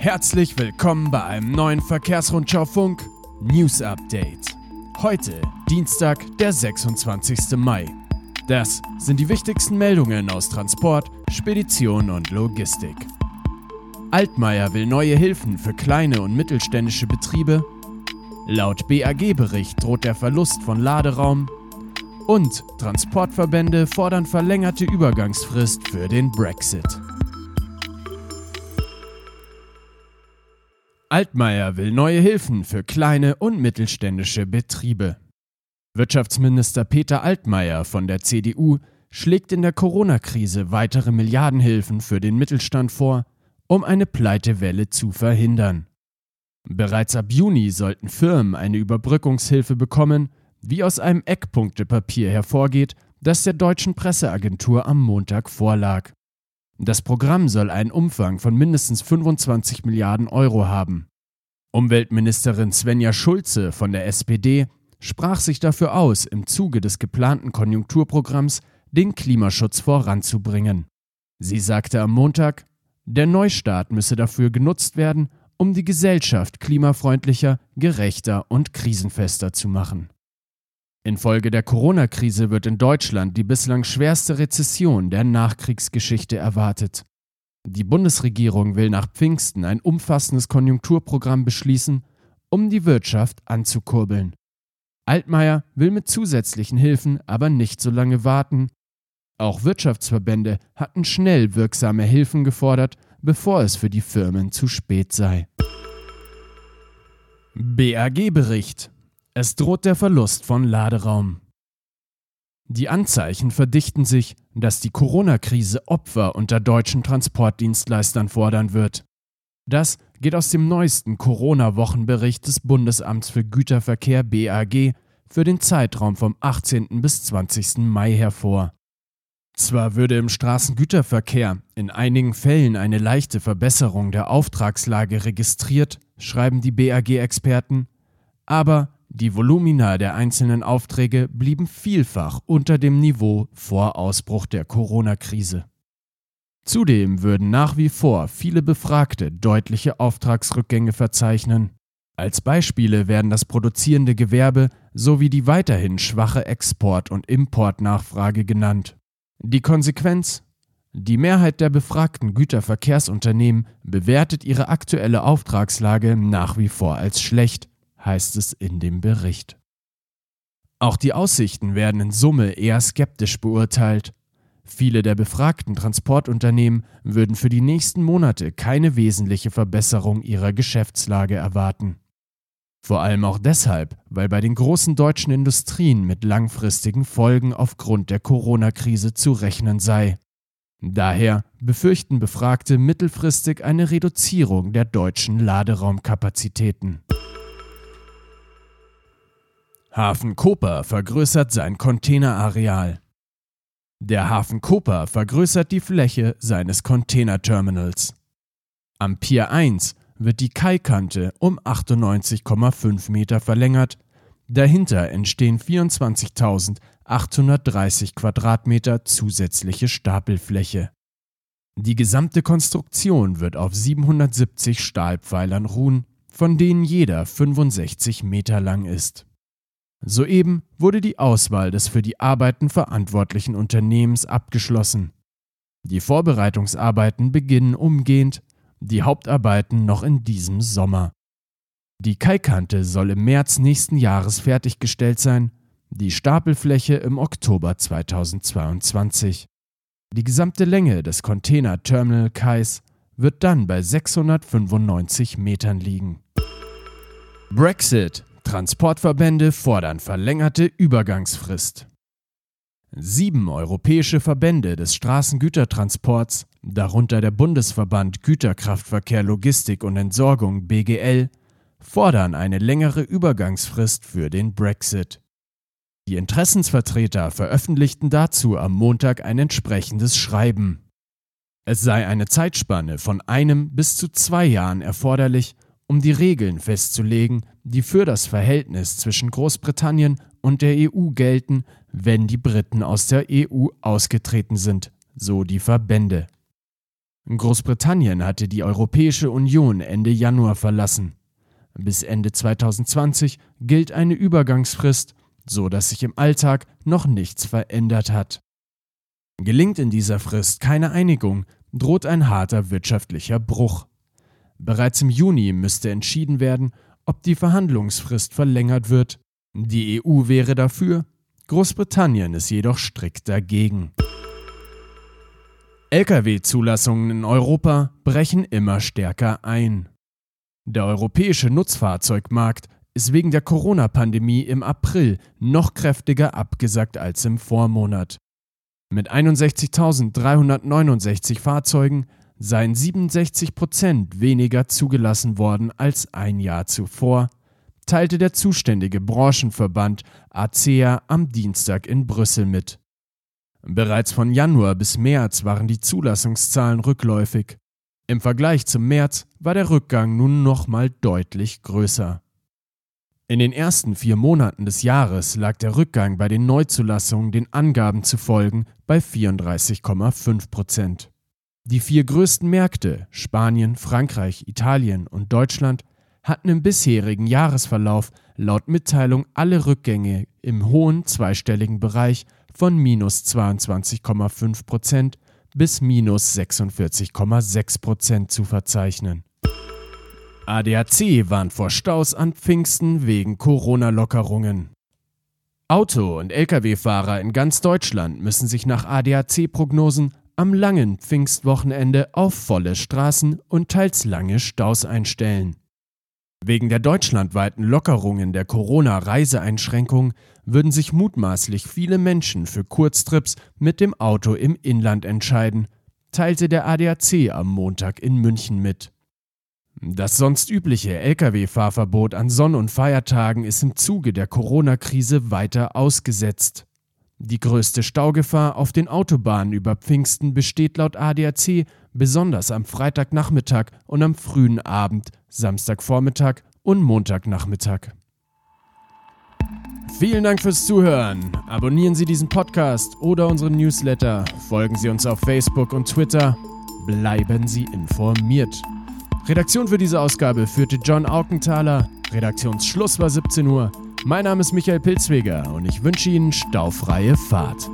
Herzlich willkommen bei einem neuen Verkehrsrundschau-Funk News Update. Heute Dienstag, der 26. Mai. Das sind die wichtigsten Meldungen aus Transport, Spedition und Logistik. Altmaier will neue Hilfen für kleine und mittelständische Betriebe. Laut BAG-Bericht droht der Verlust von Laderaum. Und Transportverbände fordern verlängerte Übergangsfrist für den Brexit. Altmaier will neue Hilfen für kleine und mittelständische Betriebe. Wirtschaftsminister Peter Altmaier von der CDU schlägt in der Corona-Krise weitere Milliardenhilfen für den Mittelstand vor, um eine Pleitewelle zu verhindern. Bereits ab Juni sollten Firmen eine Überbrückungshilfe bekommen, wie aus einem Eckpunktepapier hervorgeht, das der deutschen Presseagentur am Montag vorlag. Das Programm soll einen Umfang von mindestens 25 Milliarden Euro haben. Umweltministerin Svenja Schulze von der SPD sprach sich dafür aus, im Zuge des geplanten Konjunkturprogramms den Klimaschutz voranzubringen. Sie sagte am Montag, der Neustart müsse dafür genutzt werden, um die Gesellschaft klimafreundlicher, gerechter und krisenfester zu machen. Infolge der Corona-Krise wird in Deutschland die bislang schwerste Rezession der Nachkriegsgeschichte erwartet. Die Bundesregierung will nach Pfingsten ein umfassendes Konjunkturprogramm beschließen, um die Wirtschaft anzukurbeln. Altmaier will mit zusätzlichen Hilfen aber nicht so lange warten. Auch Wirtschaftsverbände hatten schnell wirksame Hilfen gefordert, bevor es für die Firmen zu spät sei. BAG-Bericht es droht der Verlust von Laderaum. Die Anzeichen verdichten sich, dass die Corona-Krise Opfer unter deutschen Transportdienstleistern fordern wird. Das geht aus dem neuesten Corona-Wochenbericht des Bundesamts für Güterverkehr BAG für den Zeitraum vom 18. bis 20. Mai hervor. Zwar würde im Straßengüterverkehr in einigen Fällen eine leichte Verbesserung der Auftragslage registriert, schreiben die BAG-Experten, aber die Volumina der einzelnen Aufträge blieben vielfach unter dem Niveau vor Ausbruch der Corona-Krise. Zudem würden nach wie vor viele Befragte deutliche Auftragsrückgänge verzeichnen. Als Beispiele werden das produzierende Gewerbe sowie die weiterhin schwache Export- und Importnachfrage genannt. Die Konsequenz? Die Mehrheit der befragten Güterverkehrsunternehmen bewertet ihre aktuelle Auftragslage nach wie vor als schlecht heißt es in dem Bericht. Auch die Aussichten werden in Summe eher skeptisch beurteilt. Viele der befragten Transportunternehmen würden für die nächsten Monate keine wesentliche Verbesserung ihrer Geschäftslage erwarten. Vor allem auch deshalb, weil bei den großen deutschen Industrien mit langfristigen Folgen aufgrund der Corona-Krise zu rechnen sei. Daher befürchten Befragte mittelfristig eine Reduzierung der deutschen Laderaumkapazitäten. Hafen Koper vergrößert sein Containerareal. Der Hafen Koper vergrößert die Fläche seines Containerterminals. Am Pier 1 wird die Kaikante um 98,5 Meter verlängert. Dahinter entstehen 24.830 Quadratmeter zusätzliche Stapelfläche. Die gesamte Konstruktion wird auf 770 Stahlpfeilern ruhen, von denen jeder 65 Meter lang ist. Soeben wurde die Auswahl des für die Arbeiten verantwortlichen Unternehmens abgeschlossen. Die Vorbereitungsarbeiten beginnen umgehend, die Hauptarbeiten noch in diesem Sommer. Die Kaikante soll im März nächsten Jahres fertiggestellt sein, die Stapelfläche im Oktober 2022. Die gesamte Länge des Container Terminal Kais wird dann bei 695 Metern liegen. Brexit Transportverbände fordern verlängerte Übergangsfrist. Sieben europäische Verbände des Straßengütertransports, darunter der Bundesverband Güterkraftverkehr Logistik und Entsorgung BGL, fordern eine längere Übergangsfrist für den Brexit. Die Interessensvertreter veröffentlichten dazu am Montag ein entsprechendes Schreiben. Es sei eine Zeitspanne von einem bis zu zwei Jahren erforderlich, um die Regeln festzulegen, die für das Verhältnis zwischen Großbritannien und der EU gelten, wenn die Briten aus der EU ausgetreten sind, so die Verbände. Großbritannien hatte die Europäische Union Ende Januar verlassen. Bis Ende 2020 gilt eine Übergangsfrist, so dass sich im Alltag noch nichts verändert hat. Gelingt in dieser Frist keine Einigung, droht ein harter wirtschaftlicher Bruch. Bereits im Juni müsste entschieden werden, ob die Verhandlungsfrist verlängert wird. Die EU wäre dafür, Großbritannien ist jedoch strikt dagegen. Lkw-Zulassungen in Europa brechen immer stärker ein. Der europäische Nutzfahrzeugmarkt ist wegen der Corona-Pandemie im April noch kräftiger abgesackt als im Vormonat. Mit 61.369 Fahrzeugen seien 67 Prozent weniger zugelassen worden als ein Jahr zuvor, teilte der zuständige Branchenverband ACEA am Dienstag in Brüssel mit. Bereits von Januar bis März waren die Zulassungszahlen rückläufig. Im Vergleich zum März war der Rückgang nun nochmal deutlich größer. In den ersten vier Monaten des Jahres lag der Rückgang bei den Neuzulassungen den Angaben zu folgen bei 34,5 Prozent. Die vier größten Märkte Spanien, Frankreich, Italien und Deutschland hatten im bisherigen Jahresverlauf laut Mitteilung alle Rückgänge im hohen zweistelligen Bereich von minus 22,5 Prozent bis minus 46,6 Prozent zu verzeichnen. ADAC warnt vor Staus an Pfingsten wegen Corona-Lockerungen. Auto- und Lkw-Fahrer in ganz Deutschland müssen sich nach ADAC-Prognosen am langen Pfingstwochenende auf volle Straßen und teils lange Staus einstellen. Wegen der deutschlandweiten Lockerungen der Corona-Reiseeinschränkung würden sich mutmaßlich viele Menschen für Kurztrips mit dem Auto im Inland entscheiden, teilte der ADAC am Montag in München mit. Das sonst übliche Lkw-Fahrverbot an Sonn- und Feiertagen ist im Zuge der Corona-Krise weiter ausgesetzt. Die größte Staugefahr auf den Autobahnen über Pfingsten besteht laut ADAC besonders am Freitagnachmittag und am frühen Abend, Samstagvormittag und Montagnachmittag. Vielen Dank fürs Zuhören. Abonnieren Sie diesen Podcast oder unseren Newsletter. Folgen Sie uns auf Facebook und Twitter. Bleiben Sie informiert. Redaktion für diese Ausgabe führte John Aukenthaler. Redaktionsschluss war 17 Uhr. Mein Name ist Michael Pilzweger und ich wünsche Ihnen staufreie Fahrt.